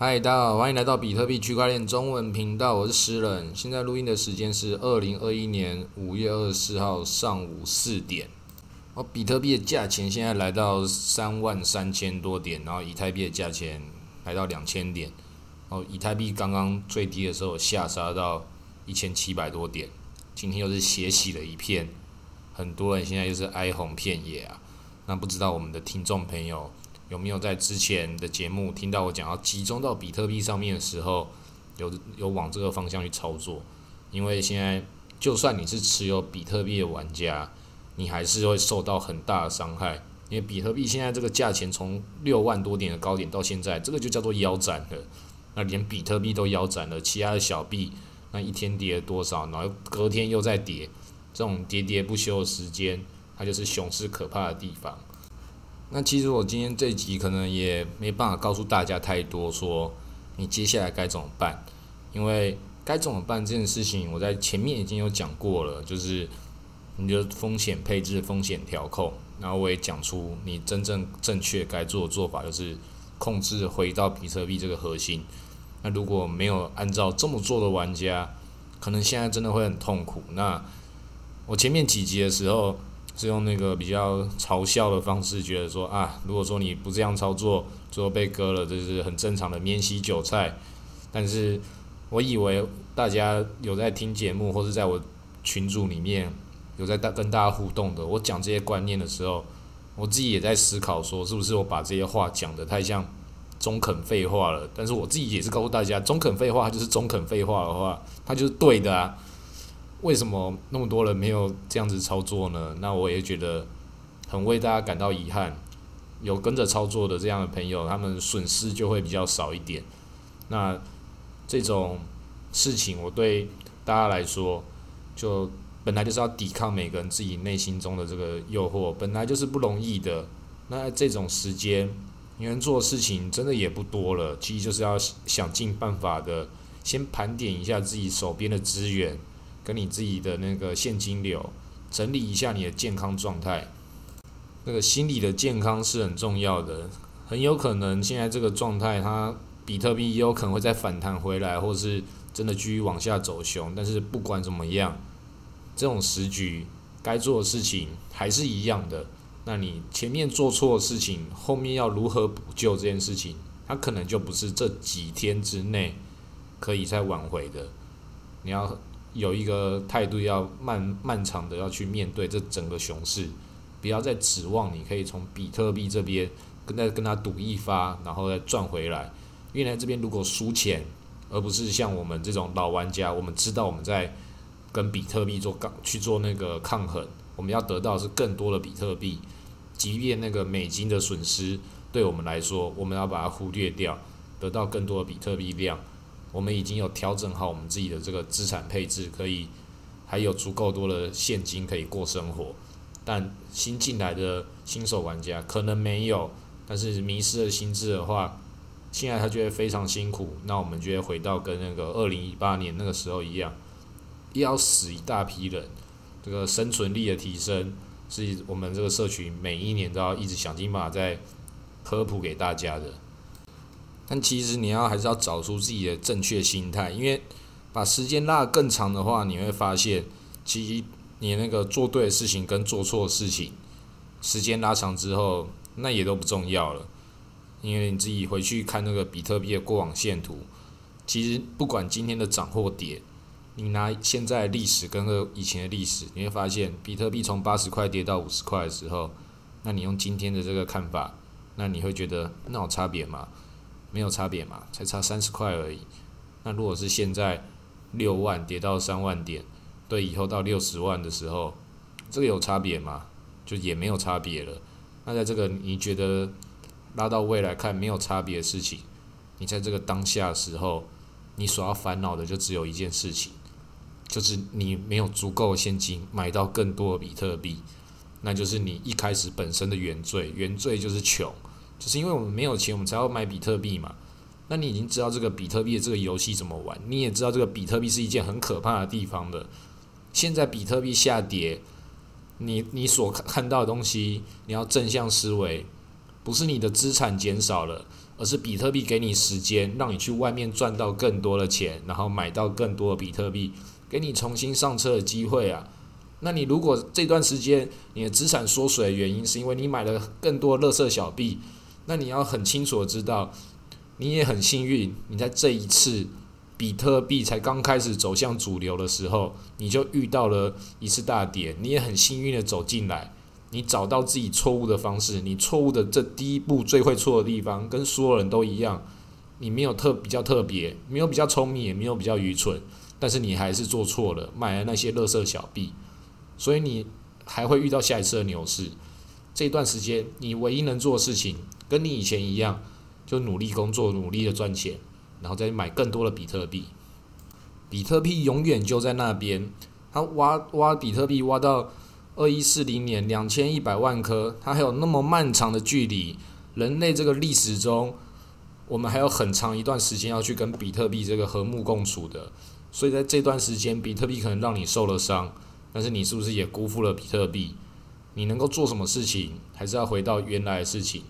嗨，大家好，欢迎来到比特币区块链中文频道，我是诗人。现在录音的时间是二零二一年五月二十四号上午四点。哦，比特币的价钱现在来到三万三千多点，然后以太币的价钱来到两千点。哦，以太币刚刚最低的时候下杀到一千七百多点，今天又是血洗了一片，很多人现在又是哀鸿遍野啊。那不知道我们的听众朋友？有没有在之前的节目听到我讲要集中到比特币上面的时候，有有往这个方向去操作？因为现在就算你是持有比特币的玩家，你还是会受到很大的伤害。因为比特币现在这个价钱从六万多点的高点到现在，这个就叫做腰斩了。那连比特币都腰斩了，其他的小币那一天跌了多少，然后隔天又在跌，这种喋喋不休的时间，它就是熊市可怕的地方。那其实我今天这集可能也没办法告诉大家太多，说你接下来该怎么办，因为该怎么办这件事情，我在前面已经有讲过了，就是你的风险配置、风险调控，然后我也讲出你真正正确该做的做法，就是控制回到比特币这个核心。那如果没有按照这么做的玩家，可能现在真的会很痛苦。那我前面几集的时候。是用那个比较嘲笑的方式，觉得说啊，如果说你不这样操作，最后被割了，这是很正常的免洗韭菜。但是我以为大家有在听节目，或是在我群组里面有在大跟大家互动的，我讲这些观念的时候，我自己也在思考说，是不是我把这些话讲的太像中肯废话了？但是我自己也是告诉大家，中肯废话就是中肯废话的话，它就是对的啊。为什么那么多人没有这样子操作呢？那我也觉得很为大家感到遗憾。有跟着操作的这样的朋友，他们损失就会比较少一点。那这种事情，我对大家来说，就本来就是要抵抗每个人自己内心中的这个诱惑，本来就是不容易的。那这种时间，你能做的事情真的也不多了。其实就是要想尽办法的，先盘点一下自己手边的资源。跟你自己的那个现金流整理一下你的健康状态，那个心理的健康是很重要的。很有可能现在这个状态，它比特币也有可能会再反弹回来，或是真的继续往下走熊。但是不管怎么样，这种时局该做的事情还是一样的。那你前面做错的事情，后面要如何补救这件事情，它可能就不是这几天之内可以再挽回的。你要。有一个态度要漫漫长的要去面对这整个熊市，不要再指望你可以从比特币这边跟再跟他赌一发，然后再赚回来。因为这边如果输钱，而不是像我们这种老玩家，我们知道我们在跟比特币做抗去做那个抗衡，我们要得到是更多的比特币，即便那个美金的损失对我们来说，我们要把它忽略掉，得到更多的比特币量。我们已经有调整好我们自己的这个资产配置，可以还有足够多的现金可以过生活。但新进来的新手玩家可能没有，但是迷失了心智的话，现在他觉得非常辛苦。那我们就会回到跟那个二零一八年那个时候一样，要死一大批人。这个生存力的提升，是我们这个社群每一年都要一直想尽办法在科普给大家的。但其实你要还是要找出自己的正确心态，因为把时间拉得更长的话，你会发现，其实你那个做对的事情跟做错的事情，时间拉长之后，那也都不重要了。因为你自己回去看那个比特币的过往线图，其实不管今天的涨或跌，你拿现在历史跟个以前的历史，你会发现，比特币从八十块跌到五十块的时候，那你用今天的这个看法，那你会觉得那有差别吗？没有差别嘛，才差三十块而已。那如果是现在六万跌到三万点，对以后到六十万的时候，这个有差别吗？就也没有差别了。那在这个你觉得拉到未来看没有差别的事情，你在这个当下的时候，你所要烦恼的就只有一件事情，就是你没有足够现金买到更多的比特币，那就是你一开始本身的原罪，原罪就是穷。就是因为我们没有钱，我们才要买比特币嘛。那你已经知道这个比特币的这个游戏怎么玩，你也知道这个比特币是一件很可怕的地方的。现在比特币下跌，你你所看到的东西，你要正向思维，不是你的资产减少了，而是比特币给你时间，让你去外面赚到更多的钱，然后买到更多的比特币，给你重新上车的机会啊。那你如果这段时间你的资产缩水的原因是因为你买了更多乐色小币，那你要很清楚的知道，你也很幸运，你在这一次比特币才刚开始走向主流的时候，你就遇到了一次大跌，你也很幸运的走进来，你找到自己错误的方式，你错误的这第一步最会错的地方，跟所有人都一样，你没有特比较特别，没有比较聪明，也没有比较愚蠢，但是你还是做错了，买了那些乐色小币。所以你还会遇到下一次的牛市，这段时间你唯一能做的事情，跟你以前一样，就努力工作，努力的赚钱，然后再买更多的比特币。比特币永远就在那边，它挖挖比特币挖到二一四零年两千一百万颗，它还有那么漫长的距离。人类这个历史中，我们还有很长一段时间要去跟比特币这个和睦共处的。所以在这段时间，比特币可能让你受了伤。但是你是不是也辜负了比特币？你能够做什么事情，还是要回到原来的事情，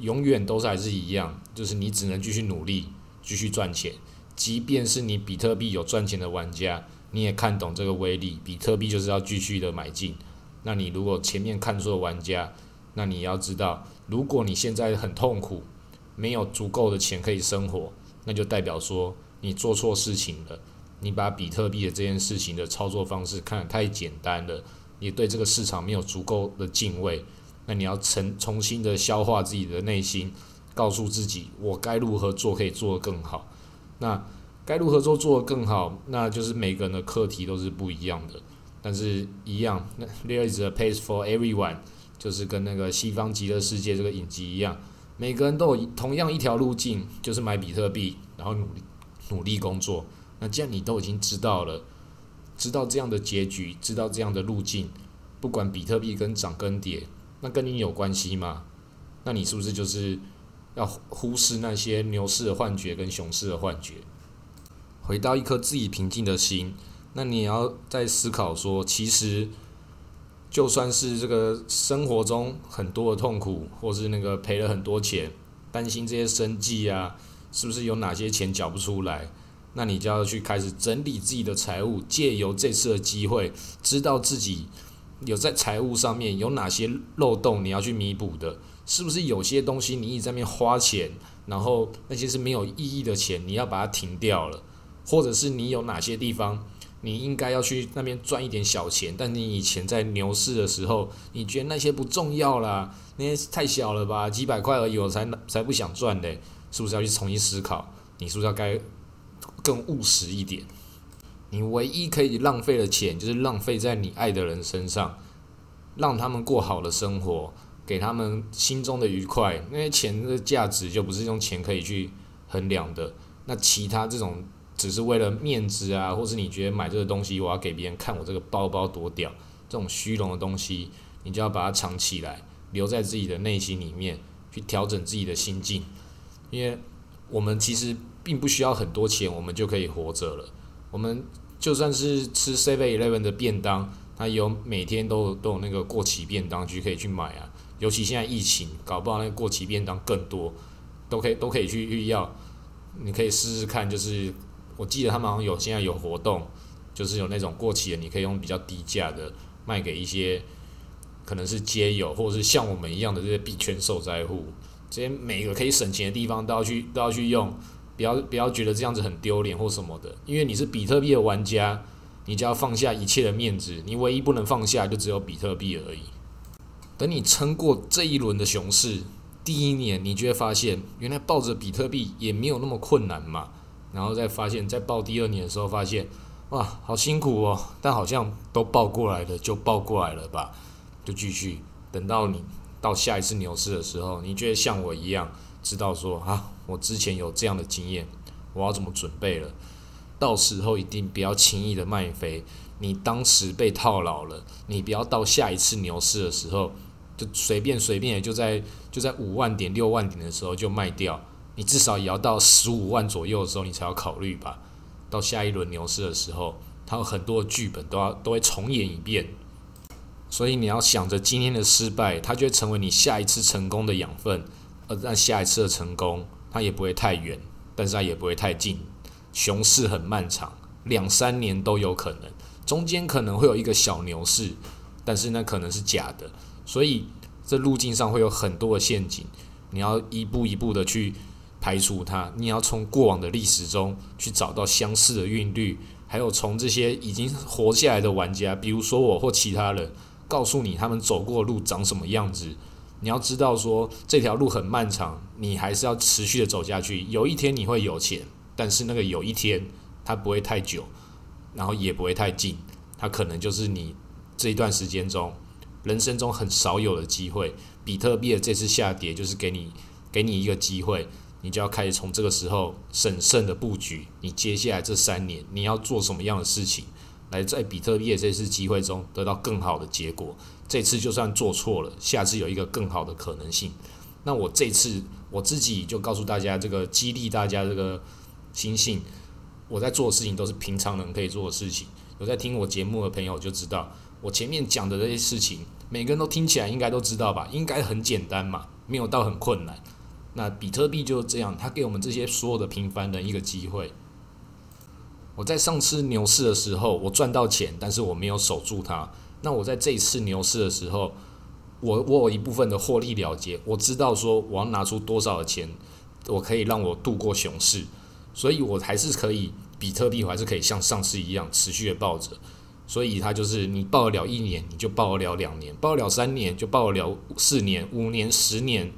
永远都是还是一样，就是你只能继续努力，继续赚钱。即便是你比特币有赚钱的玩家，你也看懂这个威力，比特币就是要继续的买进。那你如果前面看错玩家，那你要知道，如果你现在很痛苦，没有足够的钱可以生活，那就代表说你做错事情了。你把比特币的这件事情的操作方式看得太简单了，你对这个市场没有足够的敬畏，那你要重重新的消化自己的内心，告诉自己我该如何做可以做得更好。那该如何做做得更好，那就是每个人的课题都是不一样的，但是一样，there is a pace for everyone，就是跟那个西方极乐世界这个影集一样，每个人都有同样一条路径，就是买比特币，然后努力努力工作。那既然你都已经知道了，知道这样的结局，知道这样的路径，不管比特币跟涨跟跌，那跟你有关系吗？那你是不是就是要忽视那些牛市的幻觉跟熊市的幻觉，回到一颗自己平静的心？那你要在思考说，其实就算是这个生活中很多的痛苦，或是那个赔了很多钱，担心这些生计啊，是不是有哪些钱缴不出来？那你就要去开始整理自己的财务，借由这次的机会，知道自己有在财务上面有哪些漏洞，你要去弥补的，是不是有些东西你一直在那边花钱，然后那些是没有意义的钱，你要把它停掉了，或者是你有哪些地方你应该要去那边赚一点小钱，但你以前在牛市的时候，你觉得那些不重要啦，那些太小了吧，几百块而已，我才才不想赚嘞，是不是要去重新思考？你是不是要该？更务实一点，你唯一可以浪费的钱，就是浪费在你爱的人身上，让他们过好的生活，给他们心中的愉快。那些钱的价值就不是用钱可以去衡量的。那其他这种只是为了面子啊，或是你觉得买这个东西，我要给别人看我这个包包多屌，这种虚荣的东西，你就要把它藏起来，留在自己的内心里面，去调整自己的心境，因为我们其实。并不需要很多钱，我们就可以活着了。我们就算是吃 Seven Eleven 的便当，它有每天都都有那个过期便当就可以去买啊。尤其现在疫情，搞不好那个过期便当更多，都可以都可以去预要。你可以试试看，就是我记得他们好像有现在有活动，就是有那种过期的，你可以用比较低价的卖给一些可能是街友或者是像我们一样的这些币圈受灾户，这些每个可以省钱的地方都要去都要去用。不要不要觉得这样子很丢脸或什么的，因为你是比特币的玩家，你就要放下一切的面子，你唯一不能放下就只有比特币而已。等你撑过这一轮的熊市，第一年你就会发现，原来抱着比特币也没有那么困难嘛。然后再发现，在报第二年的时候发现，哇，好辛苦哦，但好像都报过来了，就报过来了吧，就继续等到你到下一次牛市的时候，你觉得像我一样。知道说啊，我之前有这样的经验，我要怎么准备了？到时候一定不要轻易的卖飞。你当时被套牢了，你不要到下一次牛市的时候，就随便随便也就在就在五万点六万点的时候就卖掉。你至少也要到十五万左右的时候，你才要考虑吧。到下一轮牛市的时候，它有很多剧本都要都会重演一遍。所以你要想着今天的失败，它就会成为你下一次成功的养分。呃让下一次的成功它也不会太远，但是它也不会太近。熊市很漫长，两三年都有可能，中间可能会有一个小牛市，但是那可能是假的。所以这路径上会有很多的陷阱，你要一步一步的去排除它。你要从过往的历史中去找到相似的韵律，还有从这些已经活下来的玩家，比如说我或其他人，告诉你他们走过的路长什么样子。你要知道说这条路很漫长，你还是要持续的走下去。有一天你会有钱，但是那个有一天它不会太久，然后也不会太近，它可能就是你这一段时间中人生中很少有的机会。比特币的这次下跌就是给你给你一个机会，你就要开始从这个时候审慎的布局。你接下来这三年你要做什么样的事情，来在比特币的这次机会中得到更好的结果。这次就算做错了，下次有一个更好的可能性。那我这次我自己就告诉大家，这个激励大家这个心性，我在做的事情都是平常人可以做的事情。有在听我节目的朋友就知道，我前面讲的这些事情，每个人都听起来应该都知道吧？应该很简单嘛，没有到很困难。那比特币就是这样，它给我们这些所有的平凡人一个机会。我在上次牛市的时候，我赚到钱，但是我没有守住它。那我在这一次牛市的时候，我我有一部分的获利了结，我知道说我要拿出多少的钱，我可以让我度过熊市，所以我还是可以比特币，我还是可以像上次一样持续的抱着，所以它就是你抱得了一年，你就抱得了两年，抱得了三年就抱得了四年、五年、十年，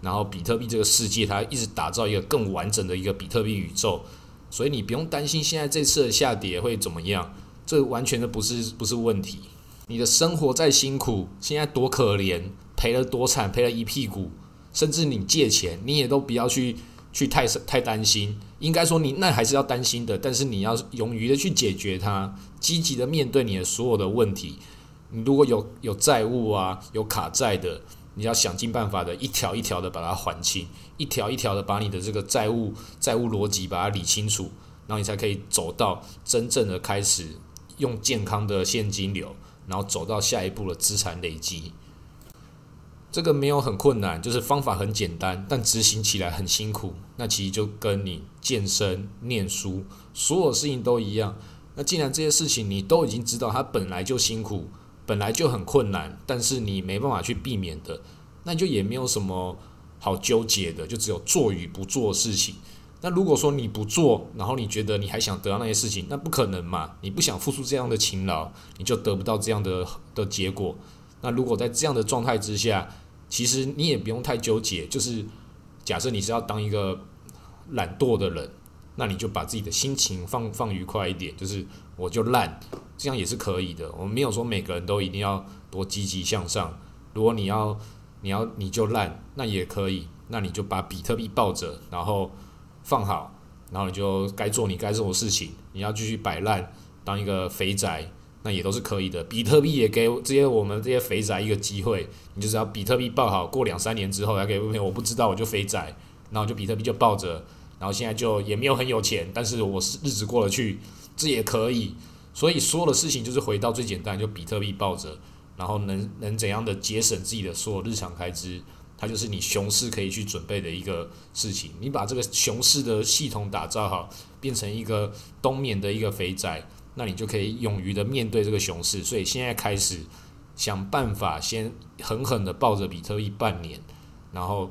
然后比特币这个世界它一直打造一个更完整的一个比特币宇宙，所以你不用担心现在这次的下跌会怎么样，这完全的不是不是问题。你的生活再辛苦，现在多可怜，赔了多惨，赔了一屁股，甚至你借钱，你也都不要去去太太担心。应该说你那还是要担心的，但是你要勇于的去解决它，积极的面对你的所有的问题。你如果有有债务啊，有卡债的，你要想尽办法的一条一条的把它还清，一条一条的把你的这个债务债务逻辑把它理清楚，然后你才可以走到真正的开始用健康的现金流。然后走到下一步的资产累积，这个没有很困难，就是方法很简单，但执行起来很辛苦。那其实就跟你健身、念书，所有事情都一样。那既然这些事情你都已经知道，它本来就辛苦，本来就很困难，但是你没办法去避免的，那就也没有什么好纠结的，就只有做与不做的事情。那如果说你不做，然后你觉得你还想得到那些事情，那不可能嘛？你不想付出这样的勤劳，你就得不到这样的的结果。那如果在这样的状态之下，其实你也不用太纠结。就是假设你是要当一个懒惰的人，那你就把自己的心情放放愉快一点，就是我就烂，这样也是可以的。我们没有说每个人都一定要多积极向上。如果你要你要你就烂，那也可以。那你就把比特币抱着，然后。放好，然后你就该做你该做的事情。你要继续摆烂，当一个肥宅，那也都是可以的。比特币也给这些我们这些肥宅一个机会，你就是要比特币抱好，过两三年之后，要给我不知道我就肥宅，然后就比特币就抱着，然后现在就也没有很有钱，但是我是日子过得去，这也可以。所以所有的事情就是回到最简单，就比特币抱着，然后能能怎样的节省自己的所有日常开支。它就是你熊市可以去准备的一个事情。你把这个熊市的系统打造好，变成一个冬眠的一个肥仔，那你就可以勇于的面对这个熊市。所以现在开始想办法，先狠狠的抱着比特币半年，然后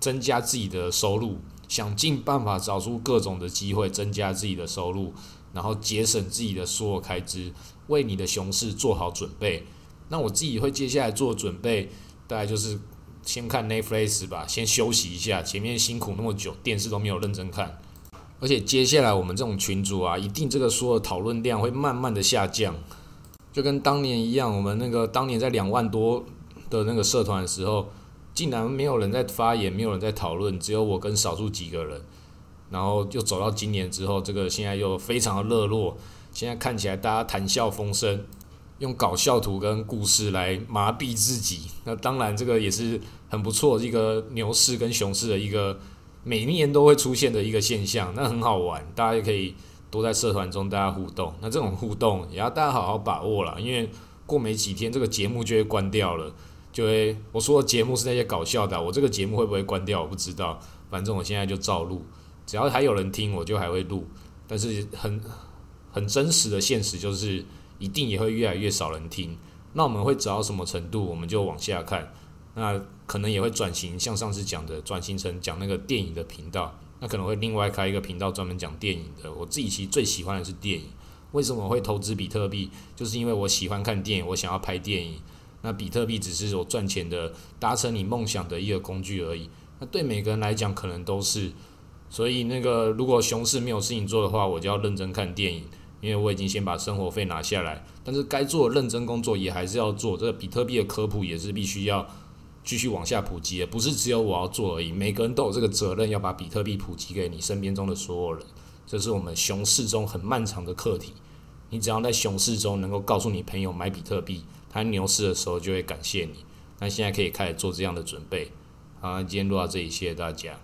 增加自己的收入，想尽办法找出各种的机会增加自己的收入，然后节省自己的所有开支，为你的熊市做好准备。那我自己会接下来做准备，大概就是。先看 Netflix 吧，先休息一下。前面辛苦那么久，电视都没有认真看。而且接下来我们这种群主啊，一定这个说的讨论量会慢慢的下降，就跟当年一样。我们那个当年在两万多的那个社团的时候，竟然没有人在发言，没有人在讨论，只有我跟少数几个人。然后又走到今年之后，这个现在又非常的热络。现在看起来大家谈笑风生。用搞笑图跟故事来麻痹自己，那当然这个也是很不错一个牛市跟熊市的一个每年都会出现的一个现象，那很好玩，大家也可以多在社团中大家互动。那这种互动也要大家好好把握了，因为过没几天这个节目就会关掉了，就会我说的节目是那些搞笑的，我这个节目会不会关掉我不知道，反正我现在就照录，只要还有人听，我就还会录。但是很很真实的现实就是，一定也会越来越少人听。那我们会走到什么程度，我们就往下看。那可能也会转型，像上次讲的，转型成讲那个电影的频道。那可能会另外开一个频道专门讲电影的。我自己其实最喜欢的是电影。为什么会投资比特币？就是因为我喜欢看电影，我想要拍电影。那比特币只是我赚钱的、达成你梦想的一个工具而已。那对每个人来讲，可能都是。所以那个如果熊市没有事情做的话，我就要认真看电影，因为我已经先把生活费拿下来。但是该做的认真工作也还是要做。这个比特币的科普也是必须要继续往下普及的，不是只有我要做而已。每个人都有这个责任，要把比特币普及给你身边中的所有人。这是我们熊市中很漫长的课题。你只要在熊市中能够告诉你朋友买比特币，他牛市的时候就会感谢你。那现在可以开始做这样的准备。好，今天录到这里，谢谢大家。